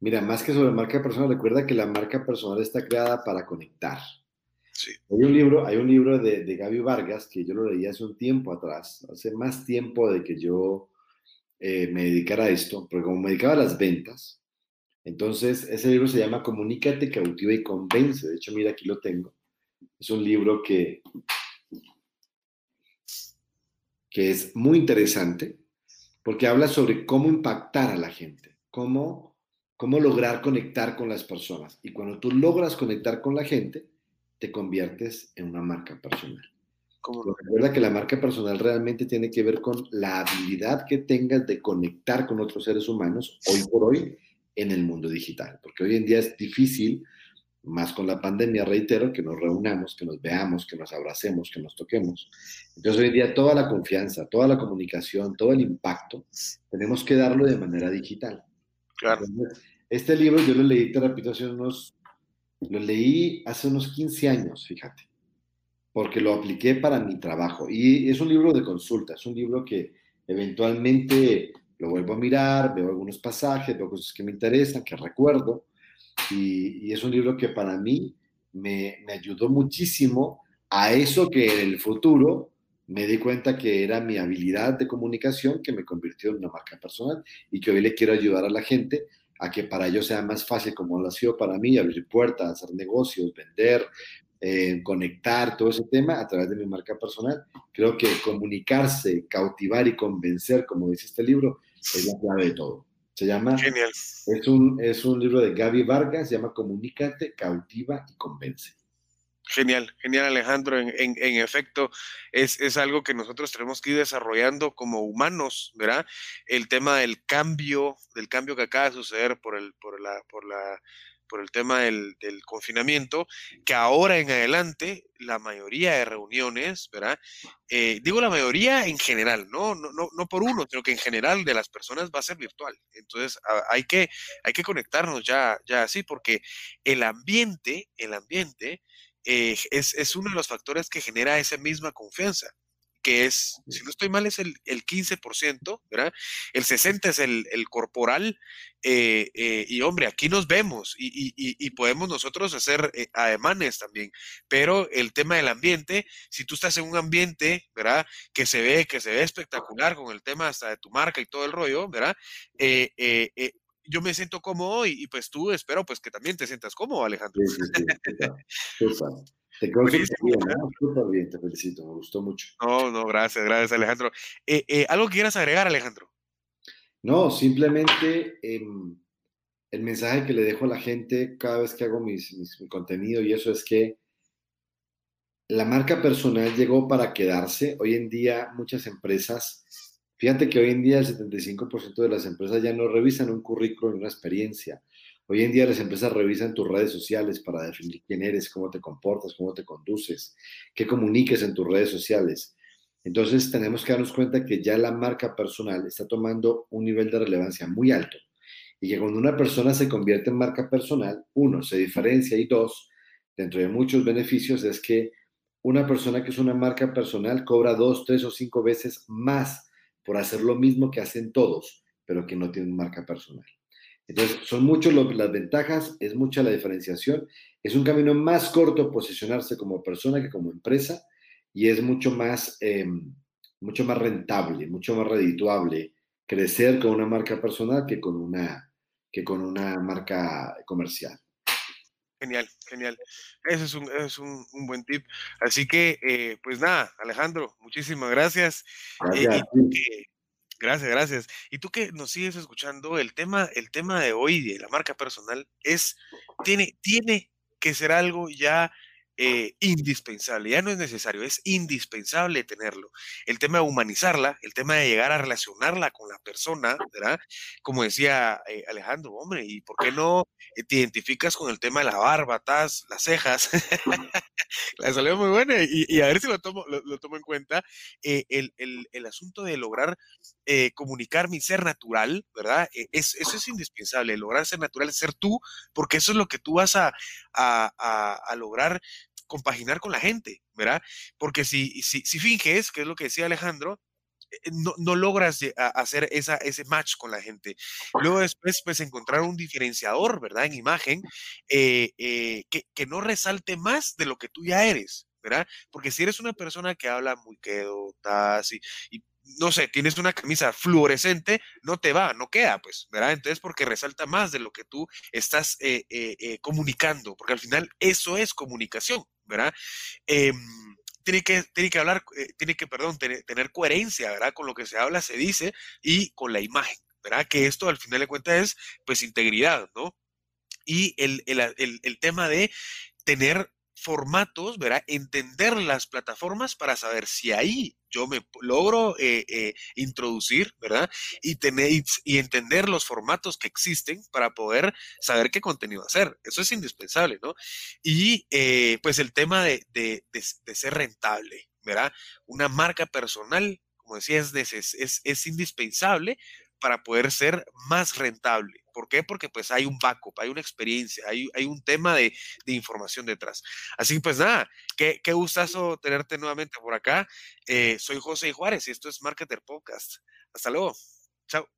Mira, más que sobre marca personal, recuerda que la marca personal está creada para conectar. Sí. Hay un libro, hay un libro de, de Gaby Vargas que yo lo leí hace un tiempo atrás, hace más tiempo de que yo eh, me dedicara a esto, porque como me dedicaba a las ventas, entonces ese libro se llama Comunícate, cautiva y convence. De hecho, mira, aquí lo tengo. Es un libro que que es muy interesante porque habla sobre cómo impactar a la gente, cómo, cómo lograr conectar con las personas. Y cuando tú logras conectar con la gente, te conviertes en una marca personal. Recuerda que la marca personal realmente tiene que ver con la habilidad que tengas de conectar con otros seres humanos hoy por hoy en el mundo digital, porque hoy en día es difícil más con la pandemia, reitero, que nos reunamos, que nos veamos, que nos abracemos, que nos toquemos. Entonces hoy en día toda la confianza, toda la comunicación, todo el impacto, tenemos que darlo de manera digital. Claro. este libro yo lo leí, te repito, hace unos, lo leí hace unos 15 años, fíjate, porque lo apliqué para mi trabajo. Y es un libro de consulta, es un libro que eventualmente lo vuelvo a mirar, veo algunos pasajes, veo cosas que me interesan, que recuerdo, y, es un libro que para mí me, ayudó muchísimo a eso que en el futuro me di cuenta que era mi habilidad de comunicación que me convirtió en una marca personal y que hoy le quiero ayudar a la gente a que para ellos sea más fácil como lo ha sido para mí, abrir puertas, hacer negocios, vender, eh, conectar, todo ese tema a través de mi marca personal. Creo que comunicarse, cautivar y convencer, como dice este libro, es la clave de todo. Se llama, Genial. Es un, es un libro de Gaby Vargas, se llama Comunícate, cautiva y convence. Genial, genial Alejandro. En, en, efecto, es, es, algo que nosotros tenemos que ir desarrollando como humanos, ¿verdad? El tema del cambio, del cambio que acaba de suceder por, el, por, la, por, la, por el tema del, del, confinamiento, que ahora en adelante la mayoría de reuniones, ¿verdad? Eh, digo la mayoría en general, ¿no? No, no, no por uno, sino que en general de las personas va a ser virtual. Entonces hay que, hay que conectarnos ya, ya así, porque el ambiente, el ambiente eh, es, es, uno de los factores que genera esa misma confianza, que es, si no estoy mal, es el, el 15%, ¿verdad? El 60% es el, el corporal, eh, eh, y hombre, aquí nos vemos y, y, y podemos nosotros hacer ademanes también, pero el tema del ambiente, si tú estás en un ambiente, ¿verdad? Que se ve, que se ve espectacular con el tema hasta de tu marca y todo el rollo, ¿verdad? Yo me siento cómodo y, pues tú espero pues que también te sientas cómodo, Alejandro. Sí, sí, sí. Te quedó bien, ¿no? bien, te felicito, me gustó mucho. No, no, gracias, gracias, Alejandro. Eh, eh, ¿Algo que quieras agregar, Alejandro? No, simplemente eh, el mensaje que le dejo a la gente cada vez que hago mis, mi contenido y eso es que la marca personal llegó para quedarse. Hoy en día muchas empresas Fíjate que hoy en día el 75% de las empresas ya no revisan un currículum una experiencia. Hoy en día las empresas revisan tus redes sociales para definir quién eres, cómo te comportas, cómo te conduces, qué comuniques en tus redes sociales. Entonces tenemos que darnos cuenta que ya la marca personal está tomando un nivel de relevancia muy alto y que cuando una persona se convierte en marca personal, uno, se diferencia y dos, dentro de muchos beneficios es que una persona que es una marca personal cobra dos, tres o cinco veces más por hacer lo mismo que hacen todos, pero que no tienen marca personal. Entonces, son muchas las ventajas, es mucha la diferenciación, es un camino más corto posicionarse como persona que como empresa y es mucho más, em, mucho más rentable, mucho más redituable crecer con una marca personal que con una, que con una marca comercial. Genial, genial. Ese es un, es un, buen tip. Así que, eh, pues nada, Alejandro, muchísimas gracias. Eh, gracias, gracias. Y tú que nos sigues escuchando, el tema, el tema de hoy de la marca personal es, tiene, tiene que ser algo ya eh, indispensable, ya no es necesario, es indispensable tenerlo. El tema de humanizarla, el tema de llegar a relacionarla con la persona, ¿verdad? Como decía eh, Alejandro, hombre, ¿y por qué no te identificas con el tema de la barba, las cejas? <laughs> <laughs> la salió muy buena y, a ver si lo tomo, lo, tomo en cuenta. Eh, el, el, el, asunto de lograr comunicar mi ser natural, ¿verdad? Es, eso es indispensable, lograr ser natural, ser tú, porque eso es lo que tú vas a, a, a, a lograr compaginar con la gente, ¿verdad? Porque si, si, si finges, que es lo que decía Alejandro, eh, no, no, logras hacer esa, ese match con la gente. Luego después, pues encontrar un diferenciador, ¿verdad? En imagen, eh, eh, que, que, no resalte más de lo que tú ya eres, ¿verdad? Porque si eres una persona que habla muy quedo, así, y no sé, tienes una camisa fluorescente, no te va, no queda, pues, ¿verdad? Entonces, porque resalta más de lo que tú estás eh, comunicando, porque al final eso es comunicación, ¿verdad? Em, tiene que, tiene que hablar, tiene que, perdón, tener, coherencia, ¿verdad? Con lo que se habla, se dice y con la imagen, ¿verdad? Que esto al final de cuentas es, pues, integridad, ¿no? Y el, el tema de tener formatos, ¿verdad? Entender las plataformas para saber si ahí yo me logro eh, eh, introducir, ¿verdad? Y, tener, y entender los formatos que existen para poder saber qué contenido hacer. Eso es indispensable, ¿no? Y eh, pues el tema de, de, de, ser rentable, ¿verdad? Una marca personal, como decía, es, es, es indispensable para poder ser más rentable. ¿Por qué? Porque pues hay un backup, hay una experiencia, hay, hay un tema de, de, información detrás. Así que pues nada, qué, qué gustazo tenerte nuevamente por acá. Eh, soy José Juárez y esto es Marketer Podcast. Hasta luego. Chao.